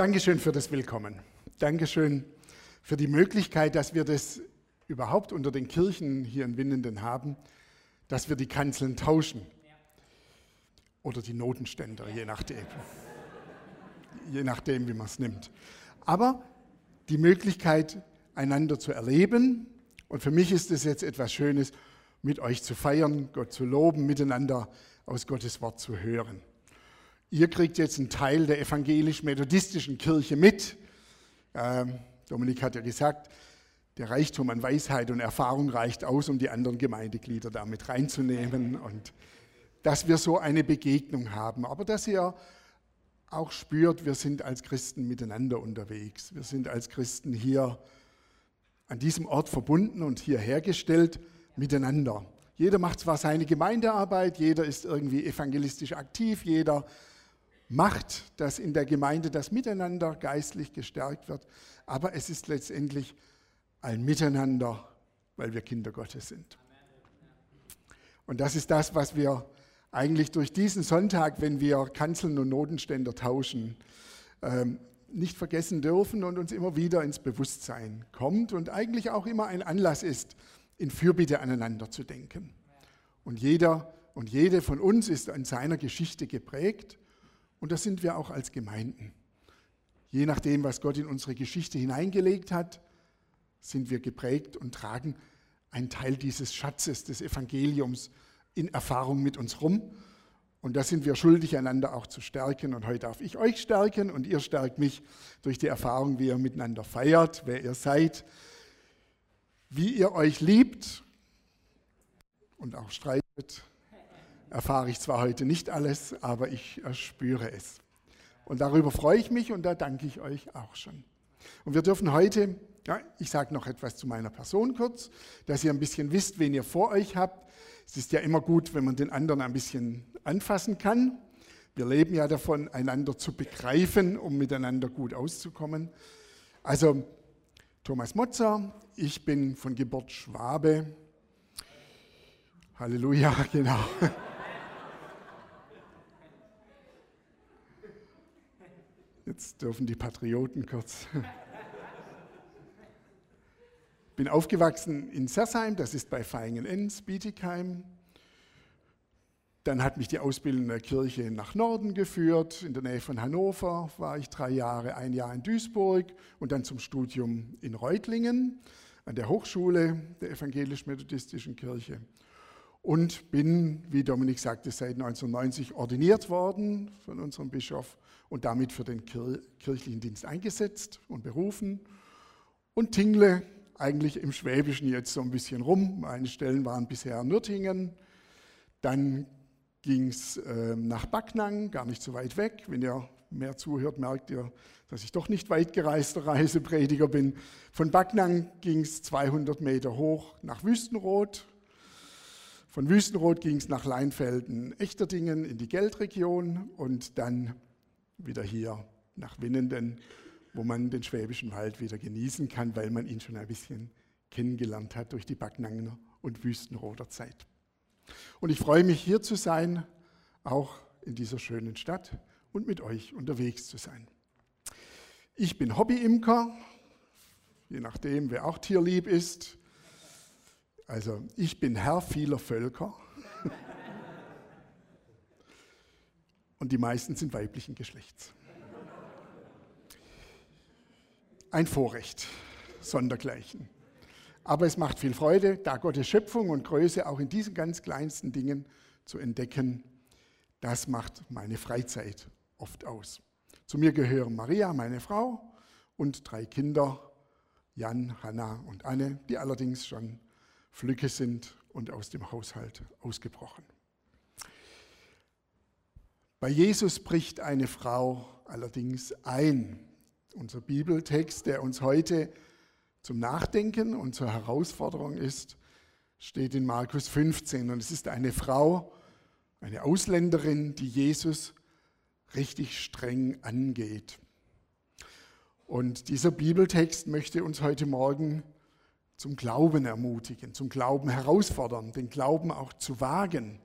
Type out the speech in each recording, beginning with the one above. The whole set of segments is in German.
Dankeschön für das Willkommen. Dankeschön für die Möglichkeit, dass wir das überhaupt unter den Kirchen hier in Winnenden haben, dass wir die Kanzeln tauschen. Oder die Notenständer, je nachdem. je nachdem, wie man es nimmt. Aber die Möglichkeit, einander zu erleben. Und für mich ist es jetzt etwas Schönes, mit euch zu feiern, Gott zu loben, miteinander aus Gottes Wort zu hören. Ihr kriegt jetzt einen Teil der evangelisch-methodistischen Kirche mit. Ähm, Dominik hat ja gesagt, der Reichtum an Weisheit und Erfahrung reicht aus, um die anderen Gemeindeglieder damit reinzunehmen und dass wir so eine Begegnung haben. Aber dass ihr auch spürt, wir sind als Christen miteinander unterwegs. Wir sind als Christen hier an diesem Ort verbunden und hier hergestellt miteinander. Jeder macht zwar seine Gemeindearbeit, jeder ist irgendwie evangelistisch aktiv, jeder macht, dass in der Gemeinde das Miteinander geistlich gestärkt wird, aber es ist letztendlich ein Miteinander, weil wir Kinder Gottes sind. Und das ist das, was wir eigentlich durch diesen Sonntag, wenn wir Kanzeln und Notenständer tauschen, ähm, nicht vergessen dürfen und uns immer wieder ins Bewusstsein kommt und eigentlich auch immer ein Anlass ist, in Fürbitte aneinander zu denken. Und jeder und jede von uns ist an seiner Geschichte geprägt und das sind wir auch als Gemeinden. Je nachdem, was Gott in unsere Geschichte hineingelegt hat, sind wir geprägt und tragen einen Teil dieses Schatzes des Evangeliums in Erfahrung mit uns rum. Und da sind wir schuldig, einander auch zu stärken. Und heute darf ich euch stärken und ihr stärkt mich durch die Erfahrung, wie ihr miteinander feiert, wer ihr seid, wie ihr euch liebt und auch streitet. Erfahre ich zwar heute nicht alles, aber ich spüre es. Und darüber freue ich mich und da danke ich euch auch schon. Und wir dürfen heute, ja, ich sage noch etwas zu meiner Person kurz, dass ihr ein bisschen wisst, wen ihr vor euch habt. Es ist ja immer gut, wenn man den anderen ein bisschen anfassen kann. Wir leben ja davon, einander zu begreifen, um miteinander gut auszukommen. Also Thomas Motzer, ich bin von Geburt Schwabe. Halleluja, genau. Jetzt dürfen die Patrioten kurz. Bin aufgewachsen in Sersheim, das ist bei Feingen-Enns, Bietigheim. Dann hat mich die Ausbildung in der Kirche nach Norden geführt. In der Nähe von Hannover war ich drei Jahre, ein Jahr in Duisburg und dann zum Studium in Reutlingen an der Hochschule der evangelisch-methodistischen Kirche. Und bin, wie Dominik sagte, seit 1990 ordiniert worden von unserem Bischof und damit für den kirchlichen Dienst eingesetzt und berufen. Und tingle eigentlich im Schwäbischen jetzt so ein bisschen rum. Meine Stellen waren bisher Nürtingen. Dann ging es äh, nach Backnang, gar nicht so weit weg. Wenn ihr mehr zuhört, merkt ihr, dass ich doch nicht weit gereister Reiseprediger bin. Von Backnang ging es 200 Meter hoch nach Wüstenrot. Von Wüstenrot ging es nach Leinfelden, Echterdingen in die Geldregion und dann wieder hier nach Winnenden wo man den Schwäbischen Wald wieder genießen kann, weil man ihn schon ein bisschen kennengelernt hat durch die Backnanger und Wüstenroder Zeit. Und ich freue mich, hier zu sein, auch in dieser schönen Stadt und mit euch unterwegs zu sein. Ich bin Hobbyimker, je nachdem, wer auch tierlieb ist. Also ich bin Herr vieler Völker. Und die meisten sind weiblichen Geschlechts ein Vorrecht, sondergleichen. Aber es macht viel Freude, da Gottes Schöpfung und Größe auch in diesen ganz kleinsten Dingen zu entdecken. Das macht meine Freizeit oft aus. Zu mir gehören Maria, meine Frau, und drei Kinder, Jan, Hanna und Anne, die allerdings schon Flücke sind und aus dem Haushalt ausgebrochen. Bei Jesus bricht eine Frau allerdings ein. Unser Bibeltext, der uns heute zum Nachdenken und zur Herausforderung ist, steht in Markus 15 und es ist eine Frau, eine Ausländerin, die Jesus richtig streng angeht. Und dieser Bibeltext möchte uns heute Morgen zum Glauben ermutigen, zum Glauben herausfordern, den Glauben auch zu wagen.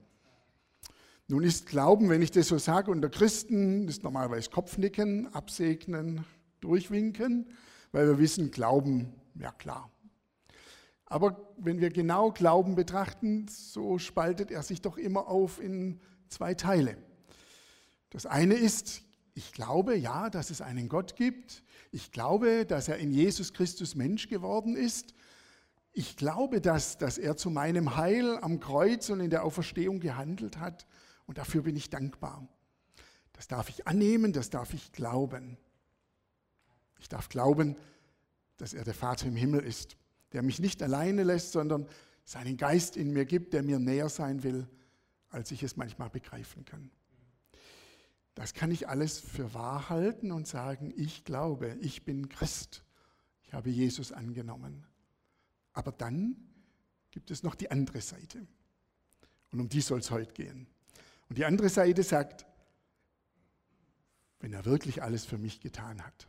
Nun ist Glauben, wenn ich das so sage, unter Christen ist normalerweise Kopfnicken, absegnen, durchwinken, weil wir wissen, Glauben, ja klar. Aber wenn wir genau Glauben betrachten, so spaltet er sich doch immer auf in zwei Teile. Das eine ist, ich glaube ja, dass es einen Gott gibt. Ich glaube, dass er in Jesus Christus Mensch geworden ist. Ich glaube, dass, dass er zu meinem Heil am Kreuz und in der Auferstehung gehandelt hat. Und dafür bin ich dankbar. Das darf ich annehmen, das darf ich glauben. Ich darf glauben, dass er der Vater im Himmel ist, der mich nicht alleine lässt, sondern seinen Geist in mir gibt, der mir näher sein will, als ich es manchmal begreifen kann. Das kann ich alles für wahr halten und sagen, ich glaube, ich bin Christ. Ich habe Jesus angenommen. Aber dann gibt es noch die andere Seite. Und um die soll es heute gehen. Und die andere Seite sagt, wenn er wirklich alles für mich getan hat,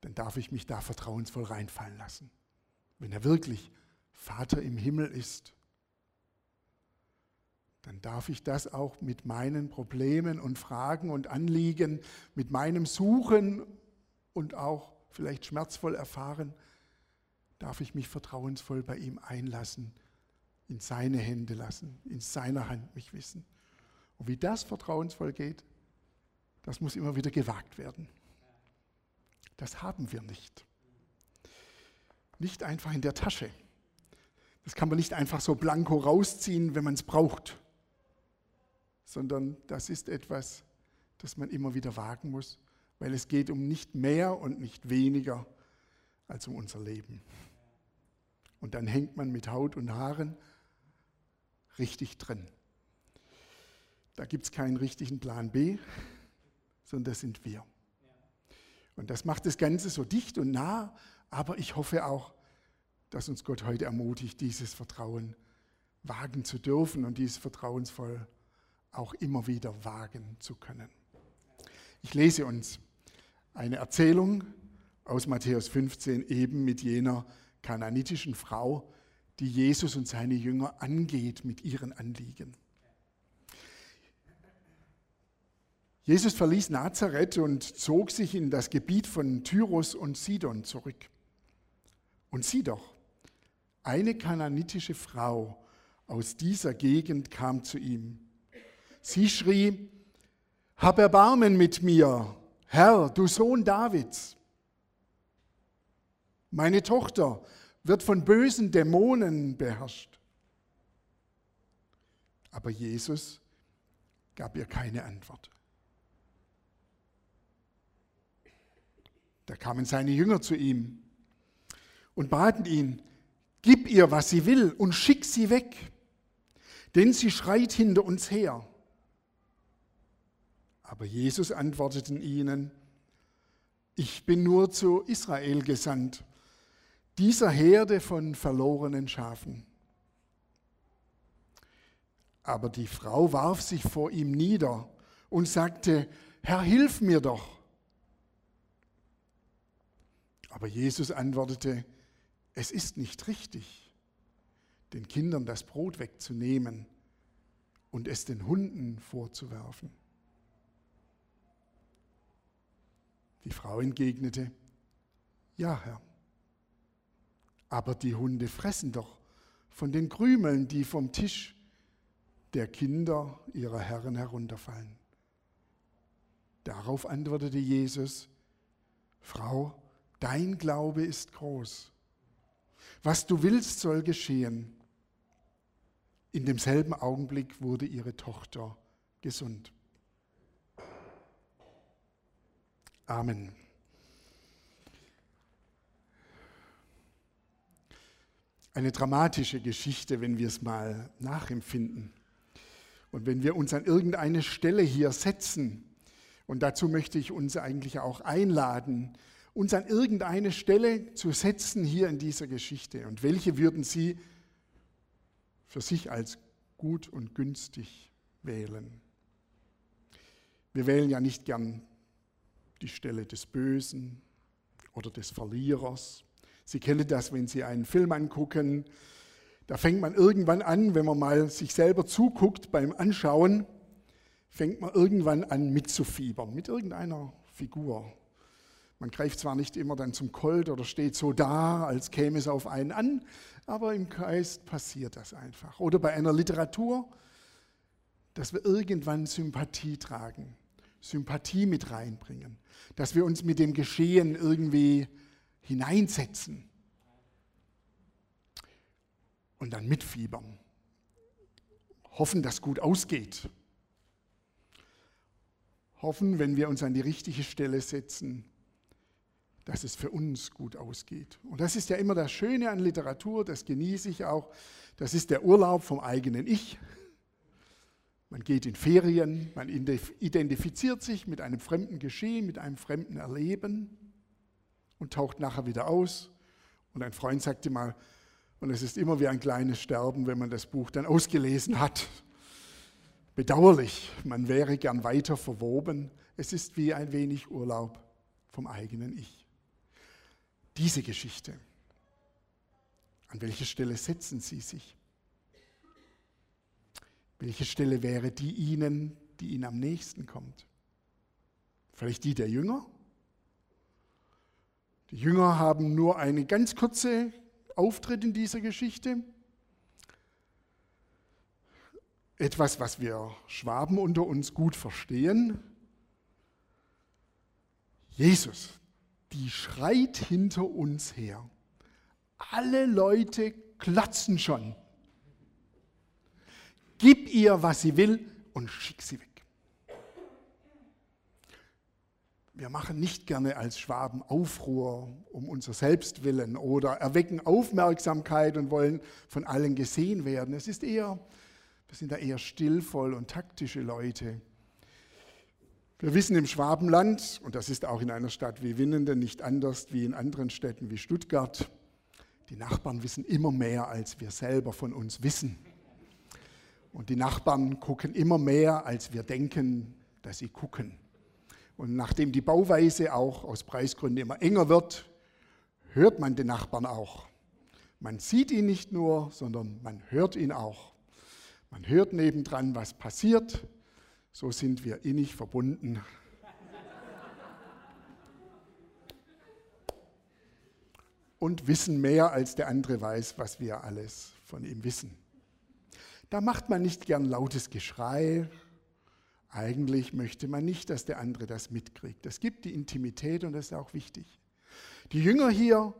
dann darf ich mich da vertrauensvoll reinfallen lassen. Wenn er wirklich Vater im Himmel ist, dann darf ich das auch mit meinen Problemen und Fragen und Anliegen, mit meinem Suchen und auch vielleicht schmerzvoll erfahren, darf ich mich vertrauensvoll bei ihm einlassen in seine Hände lassen, in seiner Hand mich wissen. Und wie das vertrauensvoll geht, das muss immer wieder gewagt werden. Das haben wir nicht. Nicht einfach in der Tasche. Das kann man nicht einfach so blanko rausziehen, wenn man es braucht, sondern das ist etwas, das man immer wieder wagen muss, weil es geht um nicht mehr und nicht weniger als um unser Leben. Und dann hängt man mit Haut und Haaren richtig drin. Da gibt es keinen richtigen Plan B, sondern das sind wir. Und das macht das Ganze so dicht und nah, aber ich hoffe auch, dass uns Gott heute ermutigt, dieses Vertrauen wagen zu dürfen und dieses vertrauensvoll auch immer wieder wagen zu können. Ich lese uns eine Erzählung aus Matthäus 15 eben mit jener kananitischen Frau, die Jesus und seine Jünger angeht mit ihren Anliegen. Jesus verließ Nazareth und zog sich in das Gebiet von Tyros und Sidon zurück. Und sieh doch, eine kananitische Frau aus dieser Gegend kam zu ihm. Sie schrie, Hab Erbarmen mit mir, Herr, du Sohn Davids. Meine Tochter wird von bösen Dämonen beherrscht. Aber Jesus gab ihr keine Antwort. Da kamen seine Jünger zu ihm und baten ihn, gib ihr, was sie will und schick sie weg, denn sie schreit hinter uns her. Aber Jesus antwortete ihnen, ich bin nur zu Israel gesandt dieser Herde von verlorenen Schafen. Aber die Frau warf sich vor ihm nieder und sagte, Herr, hilf mir doch. Aber Jesus antwortete, es ist nicht richtig, den Kindern das Brot wegzunehmen und es den Hunden vorzuwerfen. Die Frau entgegnete, ja, Herr aber die Hunde fressen doch von den Krümeln, die vom Tisch der Kinder ihrer Herren herunterfallen. Darauf antwortete Jesus, Frau, dein Glaube ist groß. Was du willst, soll geschehen. In demselben Augenblick wurde ihre Tochter gesund. Amen. eine dramatische Geschichte, wenn wir es mal nachempfinden. Und wenn wir uns an irgendeine Stelle hier setzen, und dazu möchte ich uns eigentlich auch einladen, uns an irgendeine Stelle zu setzen hier in dieser Geschichte. Und welche würden Sie für sich als gut und günstig wählen? Wir wählen ja nicht gern die Stelle des Bösen oder des Verlierers Sie kennen das, wenn Sie einen Film angucken. Da fängt man irgendwann an, wenn man mal sich selber zuguckt beim Anschauen, fängt man irgendwann an mitzufiebern mit irgendeiner Figur. Man greift zwar nicht immer dann zum Colt oder steht so da, als käme es auf einen an, aber im Geist passiert das einfach. Oder bei einer Literatur, dass wir irgendwann Sympathie tragen, Sympathie mit reinbringen, dass wir uns mit dem Geschehen irgendwie hineinsetzen und dann mitfiebern, hoffen, dass gut ausgeht, hoffen, wenn wir uns an die richtige Stelle setzen, dass es für uns gut ausgeht. Und das ist ja immer das Schöne an Literatur, das genieße ich auch. Das ist der Urlaub vom eigenen Ich. Man geht in Ferien, man identifiziert sich mit einem fremden Geschehen, mit einem fremden Erleben und taucht nachher wieder aus. Und ein Freund sagte mal, und es ist immer wie ein kleines Sterben, wenn man das Buch dann ausgelesen hat. Bedauerlich, man wäre gern weiter verwoben. Es ist wie ein wenig Urlaub vom eigenen Ich. Diese Geschichte, an welcher Stelle setzen Sie sich? Welche Stelle wäre die Ihnen, die Ihnen am nächsten kommt? Vielleicht die der Jünger? Die Jünger haben nur einen ganz kurzen Auftritt in dieser Geschichte. Etwas, was wir Schwaben unter uns gut verstehen. Jesus, die schreit hinter uns her. Alle Leute klotzen schon. Gib ihr, was sie will und schick sie weg. Wir machen nicht gerne als Schwaben Aufruhr um unser Selbstwillen oder erwecken Aufmerksamkeit und wollen von allen gesehen werden. Es ist eher, wir sind da eher stillvoll und taktische Leute. Wir wissen im Schwabenland, und das ist auch in einer Stadt wie Winnenden nicht anders wie in anderen Städten wie Stuttgart, die Nachbarn wissen immer mehr, als wir selber von uns wissen. Und die Nachbarn gucken immer mehr, als wir denken, dass sie gucken. Und nachdem die Bauweise auch aus Preisgründen immer enger wird, hört man den Nachbarn auch. Man sieht ihn nicht nur, sondern man hört ihn auch. Man hört nebendran, was passiert so sind wir innig verbunden. Und wissen mehr, als der andere weiß, was wir alles von ihm wissen. Da macht man nicht gern lautes Geschrei. Eigentlich möchte man nicht, dass der andere das mitkriegt. Das gibt die Intimität und das ist auch wichtig. Die Jünger hier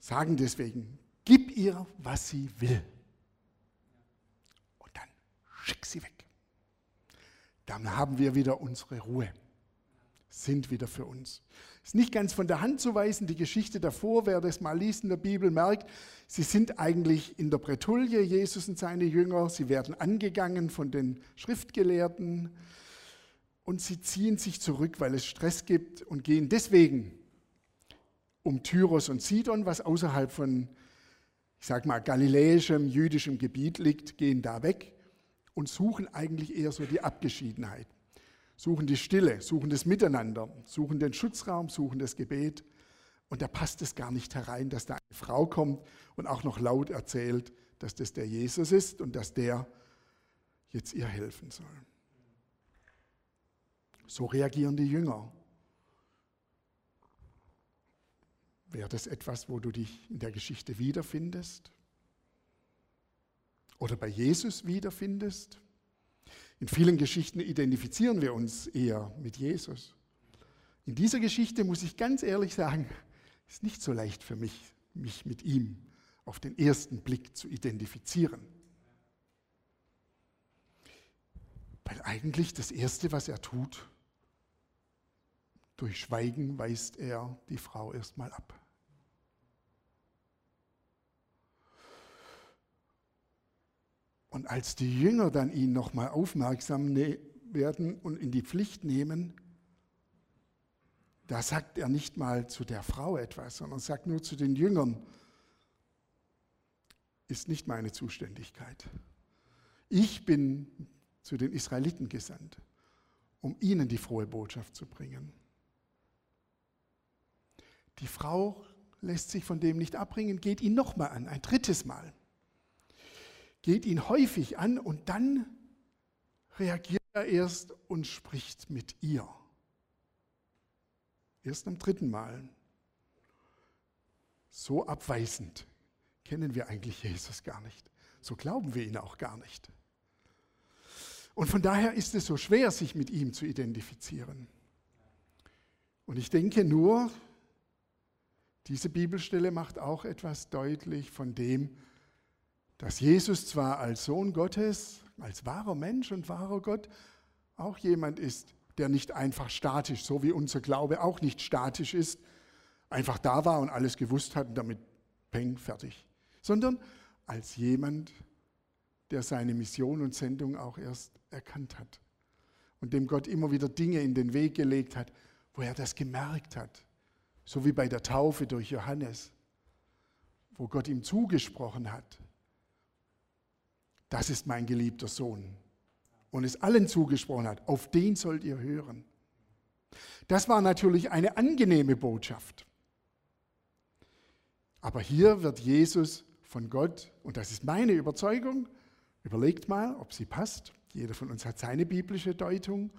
sagen deswegen, gib ihr, was sie will. Und dann schick sie weg dann haben wir wieder unsere Ruhe, sind wieder für uns. Ist nicht ganz von der Hand zu weisen, die Geschichte davor, wer das mal liest in der Bibel, merkt, sie sind eigentlich in der Bretouille, Jesus und seine Jünger, sie werden angegangen von den Schriftgelehrten und sie ziehen sich zurück, weil es Stress gibt und gehen deswegen um Tyros und Sidon, was außerhalb von, ich sag mal, galiläischem, jüdischem Gebiet liegt, gehen da weg und suchen eigentlich eher so die Abgeschiedenheit. Suchen die Stille, suchen das Miteinander, suchen den Schutzraum, suchen das Gebet. Und da passt es gar nicht herein, dass da eine Frau kommt und auch noch laut erzählt, dass das der Jesus ist und dass der jetzt ihr helfen soll. So reagieren die Jünger. Wäre das etwas, wo du dich in der Geschichte wiederfindest? oder bei Jesus wiederfindest. In vielen Geschichten identifizieren wir uns eher mit Jesus. In dieser Geschichte muss ich ganz ehrlich sagen, ist nicht so leicht für mich, mich mit ihm auf den ersten Blick zu identifizieren. Weil eigentlich das Erste, was er tut, durch Schweigen weist er die Frau erstmal ab. Und als die Jünger dann ihn nochmal aufmerksam ne-, werden und in die Pflicht nehmen, da sagt er nicht mal zu der Frau etwas, sondern sagt nur zu den Jüngern, ist nicht meine Zuständigkeit. Ich bin zu den Israeliten gesandt, um ihnen die frohe Botschaft zu bringen. Die Frau lässt sich von dem nicht abbringen, geht ihn nochmal an, ein drittes Mal geht ihn häufig an und dann reagiert er erst und spricht mit ihr. Erst am dritten Mal. So abweisend kennen wir eigentlich Jesus gar nicht. So glauben wir ihn auch gar nicht. Und von daher ist es so schwer, sich mit ihm zu identifizieren. Und ich denke nur, diese Bibelstelle macht auch etwas deutlich von dem, dass Jesus zwar als Sohn Gottes, als wahrer Mensch und wahrer Gott auch jemand ist, der nicht einfach statisch, so wie unser Glaube auch nicht statisch ist, einfach da war und alles gewusst hat und damit peng, fertig, sondern als jemand, der seine Mission und Sendung auch erst erkannt hat und dem Gott immer wieder Dinge in den Weg gelegt hat, wo er das gemerkt hat, so wie bei der Taufe durch Johannes, wo Gott ihm zugesprochen hat, das ist mein geliebter Sohn. Und es allen zugesprochen hat, auf den sollt ihr hören. Das war natürlich eine angenehme Botschaft. Aber hier wird Jesus von Gott, und das ist meine Überzeugung, überlegt mal, ob sie passt. Jeder von uns hat seine biblische Deutung.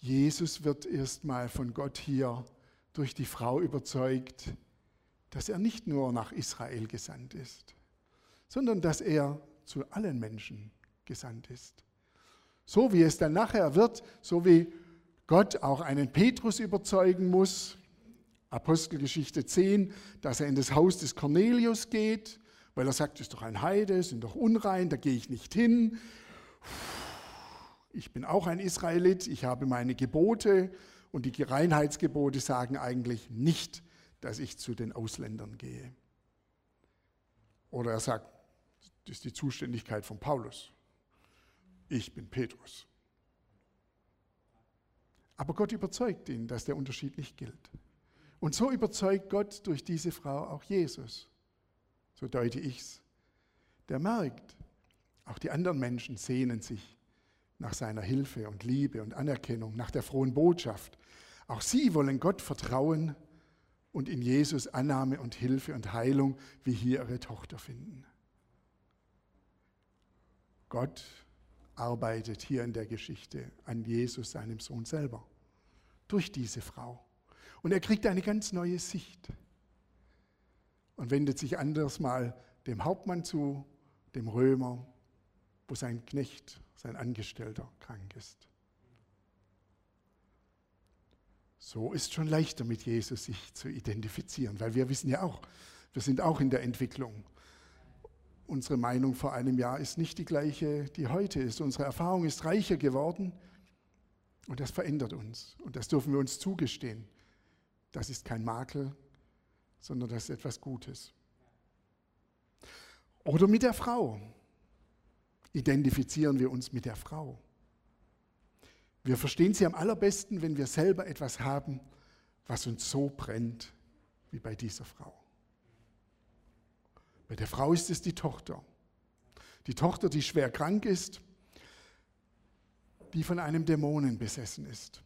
Jesus wird erstmal von Gott hier durch die Frau überzeugt, dass er nicht nur nach Israel gesandt ist, sondern dass er zu allen Menschen gesandt ist. So wie es dann nachher wird, so wie Gott auch einen Petrus überzeugen muss, Apostelgeschichte 10, dass er in das Haus des Cornelius geht, weil er sagt, es ist doch ein Heide, sind doch unrein, da gehe ich nicht hin. Ich bin auch ein Israelit, ich habe meine Gebote und die Reinheitsgebote sagen eigentlich nicht, dass ich zu den Ausländern gehe. Oder er sagt, das ist die Zuständigkeit von Paulus. Ich bin Petrus. Aber Gott überzeugt ihn, dass der Unterschied nicht gilt. Und so überzeugt Gott durch diese Frau auch Jesus. So deute ich es. Der merkt, auch die anderen Menschen sehnen sich nach seiner Hilfe und Liebe und Anerkennung, nach der frohen Botschaft. Auch sie wollen Gott vertrauen und in Jesus Annahme und Hilfe und Heilung wie hier ihre Tochter finden. Gott arbeitet hier in der Geschichte an Jesus, seinem Sohn selber, durch diese Frau. Und er kriegt eine ganz neue Sicht und wendet sich anders mal dem Hauptmann zu, dem Römer, wo sein Knecht, sein Angestellter krank ist. So ist schon leichter mit Jesus sich zu identifizieren, weil wir wissen ja auch, wir sind auch in der Entwicklung. Unsere Meinung vor einem Jahr ist nicht die gleiche, die heute ist. Unsere Erfahrung ist reicher geworden und das verändert uns. Und das dürfen wir uns zugestehen. Das ist kein Makel, sondern das ist etwas Gutes. Oder mit der Frau. Identifizieren wir uns mit der Frau. Wir verstehen sie am allerbesten, wenn wir selber etwas haben, was uns so brennt wie bei dieser Frau. Bei der Frau ist es die Tochter. Die Tochter, die schwer krank ist, die von einem Dämonen besessen ist.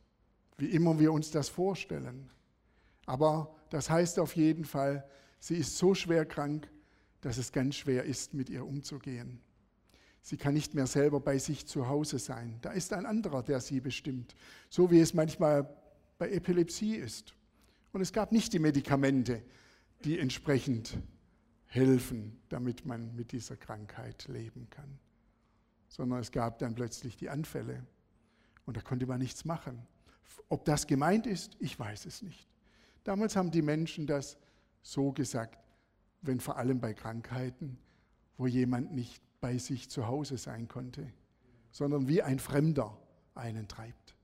Wie immer wir uns das vorstellen. Aber das heißt auf jeden Fall, sie ist so schwer krank, dass es ganz schwer ist, mit ihr umzugehen. Sie kann nicht mehr selber bei sich zu Hause sein. Da ist ein anderer, der sie bestimmt. So wie es manchmal bei Epilepsie ist. Und es gab nicht die Medikamente, die entsprechend helfen, damit man mit dieser Krankheit leben kann. Sondern es gab dann plötzlich die Anfälle. Und da konnte man nichts machen. Ob das gemeint ist, ich weiß es nicht. Damals haben die Menschen das so gesagt, wenn vor allem bei Krankheiten, wo jemand nicht bei sich zu Hause sein konnte, sondern wie ein Fremder einen treibt.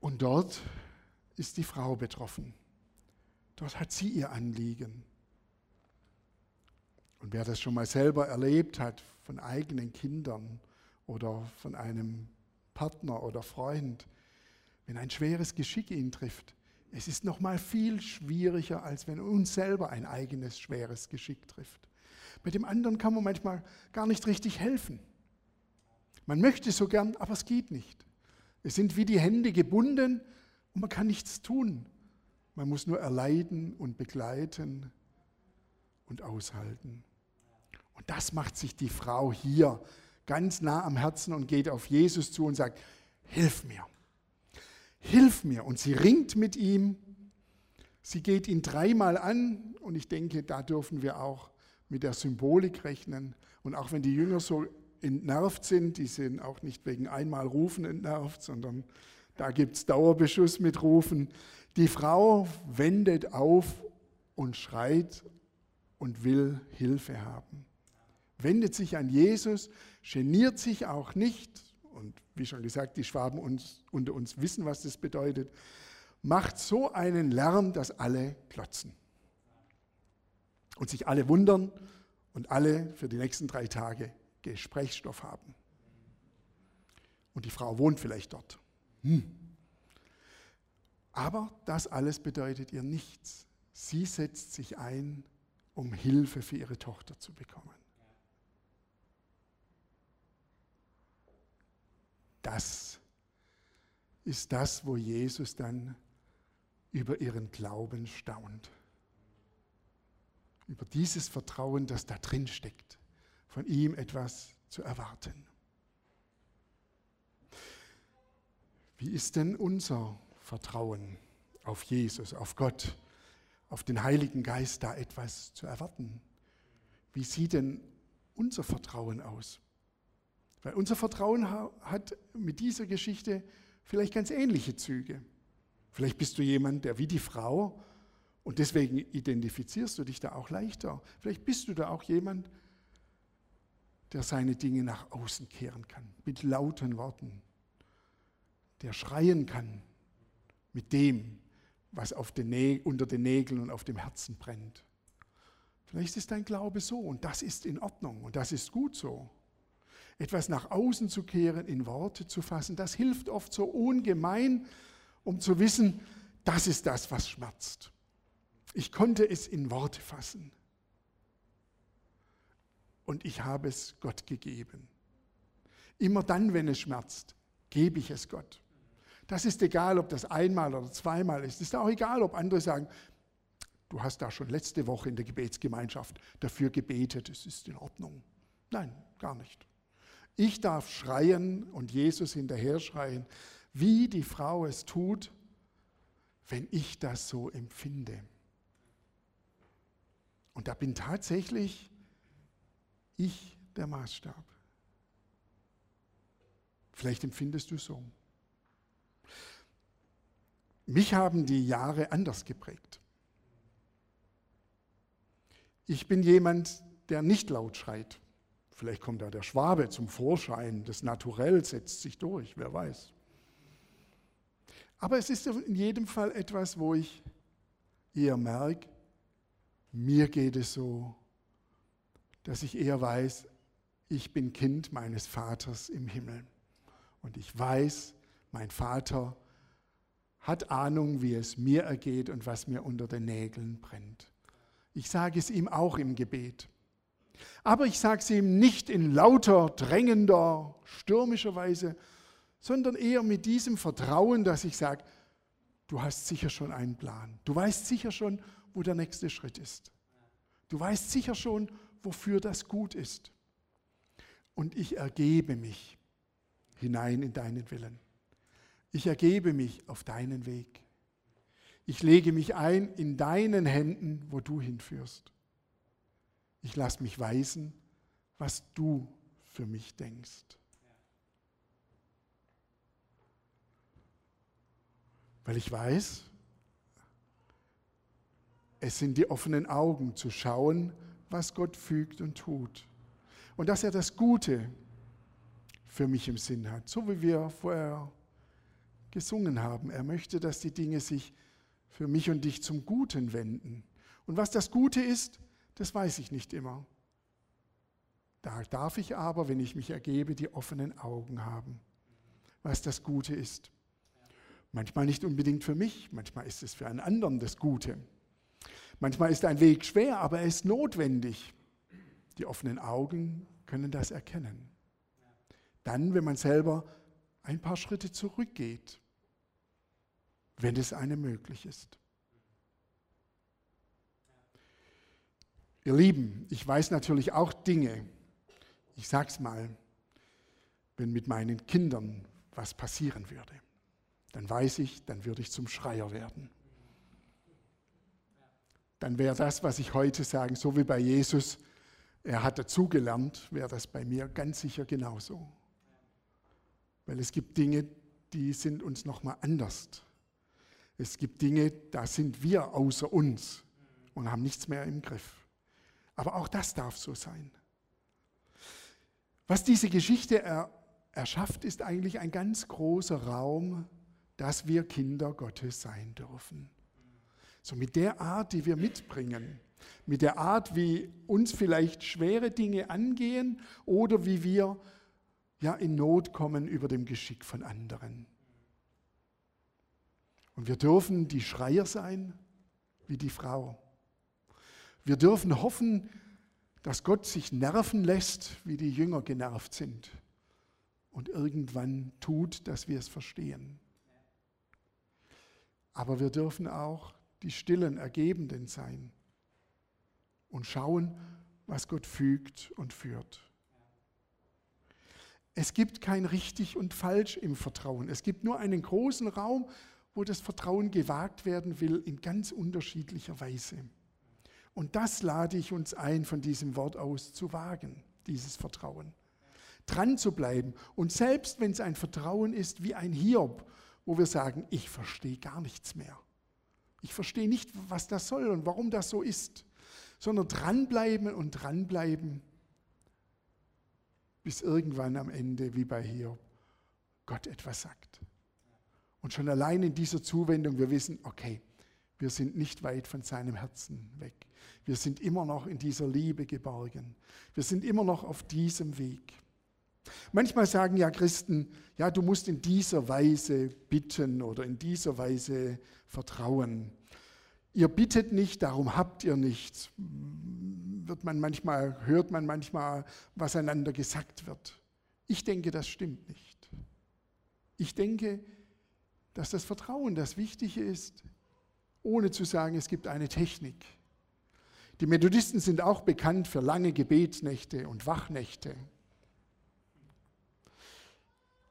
Und dort ist die Frau betroffen. Dort hat sie ihr Anliegen. Und wer das schon mal selber erlebt hat von eigenen Kindern oder von einem Partner oder Freund, wenn ein schweres Geschick ihn trifft, es ist noch mal viel schwieriger, als wenn uns selber ein eigenes schweres Geschick trifft. Bei dem anderen kann man manchmal gar nicht richtig helfen. Man möchte so gern, aber es geht nicht. Es sind wie die Hände gebunden und man kann nichts tun. Man muss nur erleiden und begleiten und aushalten. Und das macht sich die Frau hier ganz nah am Herzen und geht auf Jesus zu und sagt, hilf mir, hilf mir. Und sie ringt mit ihm, sie geht ihn dreimal an und ich denke, da dürfen wir auch mit der Symbolik rechnen. Und auch wenn die Jünger so entnervt sind, die sind auch nicht wegen einmal Rufen entnervt, sondern da gibt es Dauerbeschuss mit Rufen. Die Frau wendet auf und schreit und will Hilfe haben. Wendet sich an Jesus, geniert sich auch nicht. Und wie schon gesagt, die Schwaben uns, unter uns wissen, was das bedeutet. Macht so einen Lärm, dass alle klotzen. Und sich alle wundern und alle für die nächsten drei Tage Gesprächsstoff haben. Und die Frau wohnt vielleicht dort. Hm. Aber das alles bedeutet ihr nichts. Sie setzt sich ein, um Hilfe für ihre Tochter zu bekommen. Das ist das, wo Jesus dann über ihren Glauben staunt. Über dieses Vertrauen, das da drin steckt, von ihm etwas zu erwarten. Wie ist denn unser Vertrauen auf Jesus, auf Gott, auf den Heiligen Geist da etwas zu erwarten? Wie sieht denn unser Vertrauen aus? Weil unser Vertrauen hat mit dieser Geschichte vielleicht ganz ähnliche Züge. Vielleicht bist du jemand, der wie die Frau, und deswegen identifizierst du dich da auch leichter. Vielleicht bist du da auch jemand, der seine Dinge nach außen kehren kann, mit lauten Worten, der schreien kann mit dem, was den unter den Nägeln und auf dem Herzen brennt. Vielleicht ist dein Glaube so und das ist in Ordnung und das ist gut so. Etwas nach außen zu kehren, in Worte zu fassen, das hilft oft so ungemein, um zu wissen, das ist das, was schmerzt. Ich konnte es in Worte fassen. Und ich habe es Gott gegeben. Immer dann, wenn es schmerzt, gebe ich es Gott. Das ist egal, ob das einmal oder zweimal ist. Es ist auch egal, ob andere sagen, du hast da schon letzte Woche in der Gebetsgemeinschaft dafür gebetet, es ist in Ordnung. Nein, gar nicht. Ich darf schreien und Jesus hinterher schreien, wie die Frau es tut, wenn ich das so empfinde. Und da bin tatsächlich ich der Maßstab. Vielleicht empfindest du so. Mich haben die Jahre anders geprägt. Ich bin jemand, der nicht laut schreit. Vielleicht kommt da der Schwabe zum Vorschein, das Naturell setzt sich durch, wer weiß. Aber es ist in jedem Fall etwas, wo ich eher merke, mir geht es so, dass ich eher weiß, ich bin Kind meines Vaters im Himmel. Und ich weiß, mein Vater hat Ahnung, wie es mir ergeht und was mir unter den Nägeln brennt. Ich sage es ihm auch im Gebet. Aber ich sage es ihm nicht in lauter, drängender, stürmischer Weise, sondern eher mit diesem Vertrauen, dass ich sage, du hast sicher schon einen Plan. Du weißt sicher schon, wo der nächste Schritt ist. Du weißt sicher schon, wofür das gut ist. Und ich ergebe mich hinein in deinen Willen. Ich ergebe mich auf deinen Weg. Ich lege mich ein in deinen Händen, wo du hinführst. Ich lasse mich weisen, was du für mich denkst. Weil ich weiß, es sind die offenen Augen zu schauen, was Gott fügt und tut. Und dass er das Gute für mich im Sinn hat, so wie wir vorher gesungen haben. Er möchte, dass die Dinge sich für mich und dich zum Guten wenden. Und was das Gute ist, das weiß ich nicht immer. Da darf ich aber, wenn ich mich ergebe, die offenen Augen haben, was das Gute ist. Manchmal nicht unbedingt für mich, manchmal ist es für einen anderen das Gute. Manchmal ist ein Weg schwer, aber er ist notwendig. Die offenen Augen können das erkennen. Dann, wenn man selber ein paar Schritte zurückgeht, wenn es einem möglich ist. Ihr Lieben, ich weiß natürlich auch Dinge. Ich sag's mal, wenn mit meinen Kindern was passieren würde, dann weiß ich, dann würde ich zum Schreier werden. Dann wäre das, was ich heute sage, so wie bei Jesus, er hat dazugelernt, wäre das bei mir ganz sicher genauso. Weil es gibt Dinge, die sind uns nochmal anders. Es gibt Dinge, da sind wir außer uns und haben nichts mehr im Griff. Aber auch das darf so sein. Was diese Geschichte er, erschafft, ist eigentlich ein ganz großer Raum, dass wir Kinder Gottes sein dürfen. So mit der Art, die wir mitbringen, mit der Art, wie uns vielleicht schwere Dinge angehen oder wie wir ja in Not kommen über dem Geschick von anderen. Und wir dürfen die Schreier sein wie die Frau. Wir dürfen hoffen, dass Gott sich nerven lässt, wie die Jünger genervt sind und irgendwann tut, dass wir es verstehen. Aber wir dürfen auch die stillen Ergebenden sein und schauen, was Gott fügt und führt. Es gibt kein richtig und falsch im Vertrauen. Es gibt nur einen großen Raum, wo das Vertrauen gewagt werden will in ganz unterschiedlicher Weise. Und das lade ich uns ein, von diesem Wort aus zu wagen, dieses Vertrauen. Dran zu bleiben. Und selbst wenn es ein Vertrauen ist wie ein Hiob, wo wir sagen, ich verstehe gar nichts mehr. Ich verstehe nicht, was das soll und warum das so ist. Sondern dranbleiben und dranbleiben, bis irgendwann am Ende, wie bei Hiob, Gott etwas sagt. Und schon allein in dieser Zuwendung, wir wissen, okay, wir sind nicht weit von seinem Herzen weg. Wir sind immer noch in dieser Liebe geborgen. Wir sind immer noch auf diesem Weg. Manchmal sagen ja Christen, ja, du musst in dieser Weise bitten oder in dieser Weise vertrauen. Ihr bittet nicht, darum habt ihr nichts. Wird man manchmal, hört man manchmal, was einander gesagt wird. Ich denke, das stimmt nicht. Ich denke, dass das Vertrauen das Wichtige ist ohne zu sagen, es gibt eine Technik. Die Methodisten sind auch bekannt für lange Gebetsnächte und Wachnächte.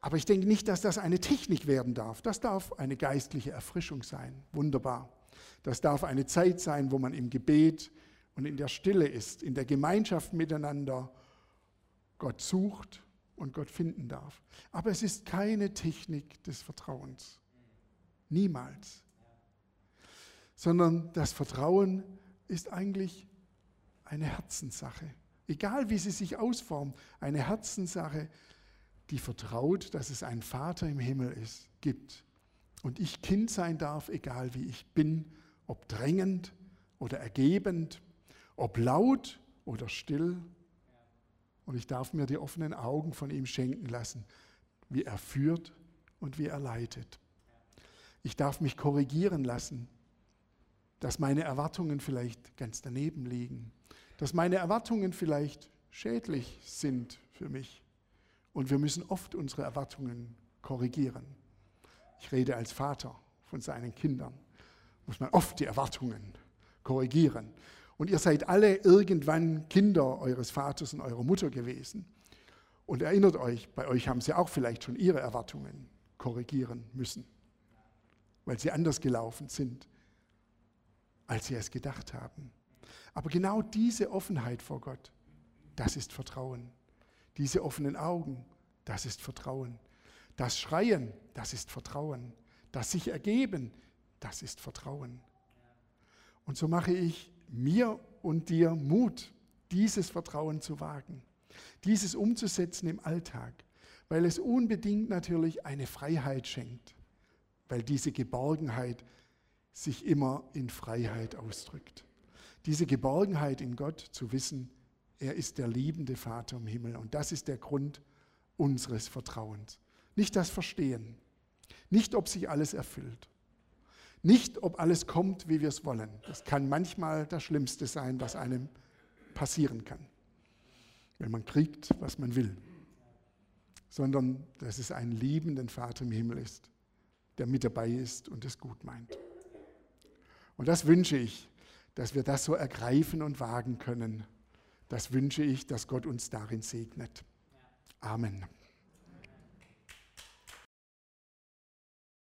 Aber ich denke nicht, dass das eine Technik werden darf. Das darf eine geistliche Erfrischung sein. Wunderbar. Das darf eine Zeit sein, wo man im Gebet und in der Stille ist, in der Gemeinschaft miteinander Gott sucht und Gott finden darf. Aber es ist keine Technik des Vertrauens. Niemals sondern das Vertrauen ist eigentlich eine Herzenssache. Egal wie sie sich ausformt, eine Herzenssache, die vertraut, dass es einen Vater im Himmel ist, gibt. Und ich Kind sein darf, egal wie ich bin, ob drängend oder ergebend, ob laut oder still. Und ich darf mir die offenen Augen von ihm schenken lassen, wie er führt und wie er leitet. Ich darf mich korrigieren lassen, dass meine Erwartungen vielleicht ganz daneben liegen, dass meine Erwartungen vielleicht schädlich sind für mich. Und wir müssen oft unsere Erwartungen korrigieren. Ich rede als Vater von seinen Kindern. Muss man oft die Erwartungen korrigieren. Und ihr seid alle irgendwann Kinder eures Vaters und eurer Mutter gewesen. Und erinnert euch, bei euch haben sie auch vielleicht schon ihre Erwartungen korrigieren müssen, weil sie anders gelaufen sind als sie es gedacht haben. Aber genau diese Offenheit vor Gott, das ist Vertrauen. Diese offenen Augen, das ist Vertrauen. Das Schreien, das ist Vertrauen. Das sich ergeben, das ist Vertrauen. Und so mache ich mir und dir Mut, dieses Vertrauen zu wagen, dieses umzusetzen im Alltag, weil es unbedingt natürlich eine Freiheit schenkt, weil diese Geborgenheit sich immer in Freiheit ausdrückt. Diese Geborgenheit in Gott zu wissen, er ist der liebende Vater im Himmel und das ist der Grund unseres Vertrauens. Nicht das Verstehen, nicht ob sich alles erfüllt, nicht ob alles kommt, wie wir es wollen. Das kann manchmal das Schlimmste sein, was einem passieren kann, wenn man kriegt, was man will, sondern dass es einen liebenden Vater im Himmel ist, der mit dabei ist und es gut meint. Und das wünsche ich, dass wir das so ergreifen und wagen können. Das wünsche ich, dass Gott uns darin segnet. Amen.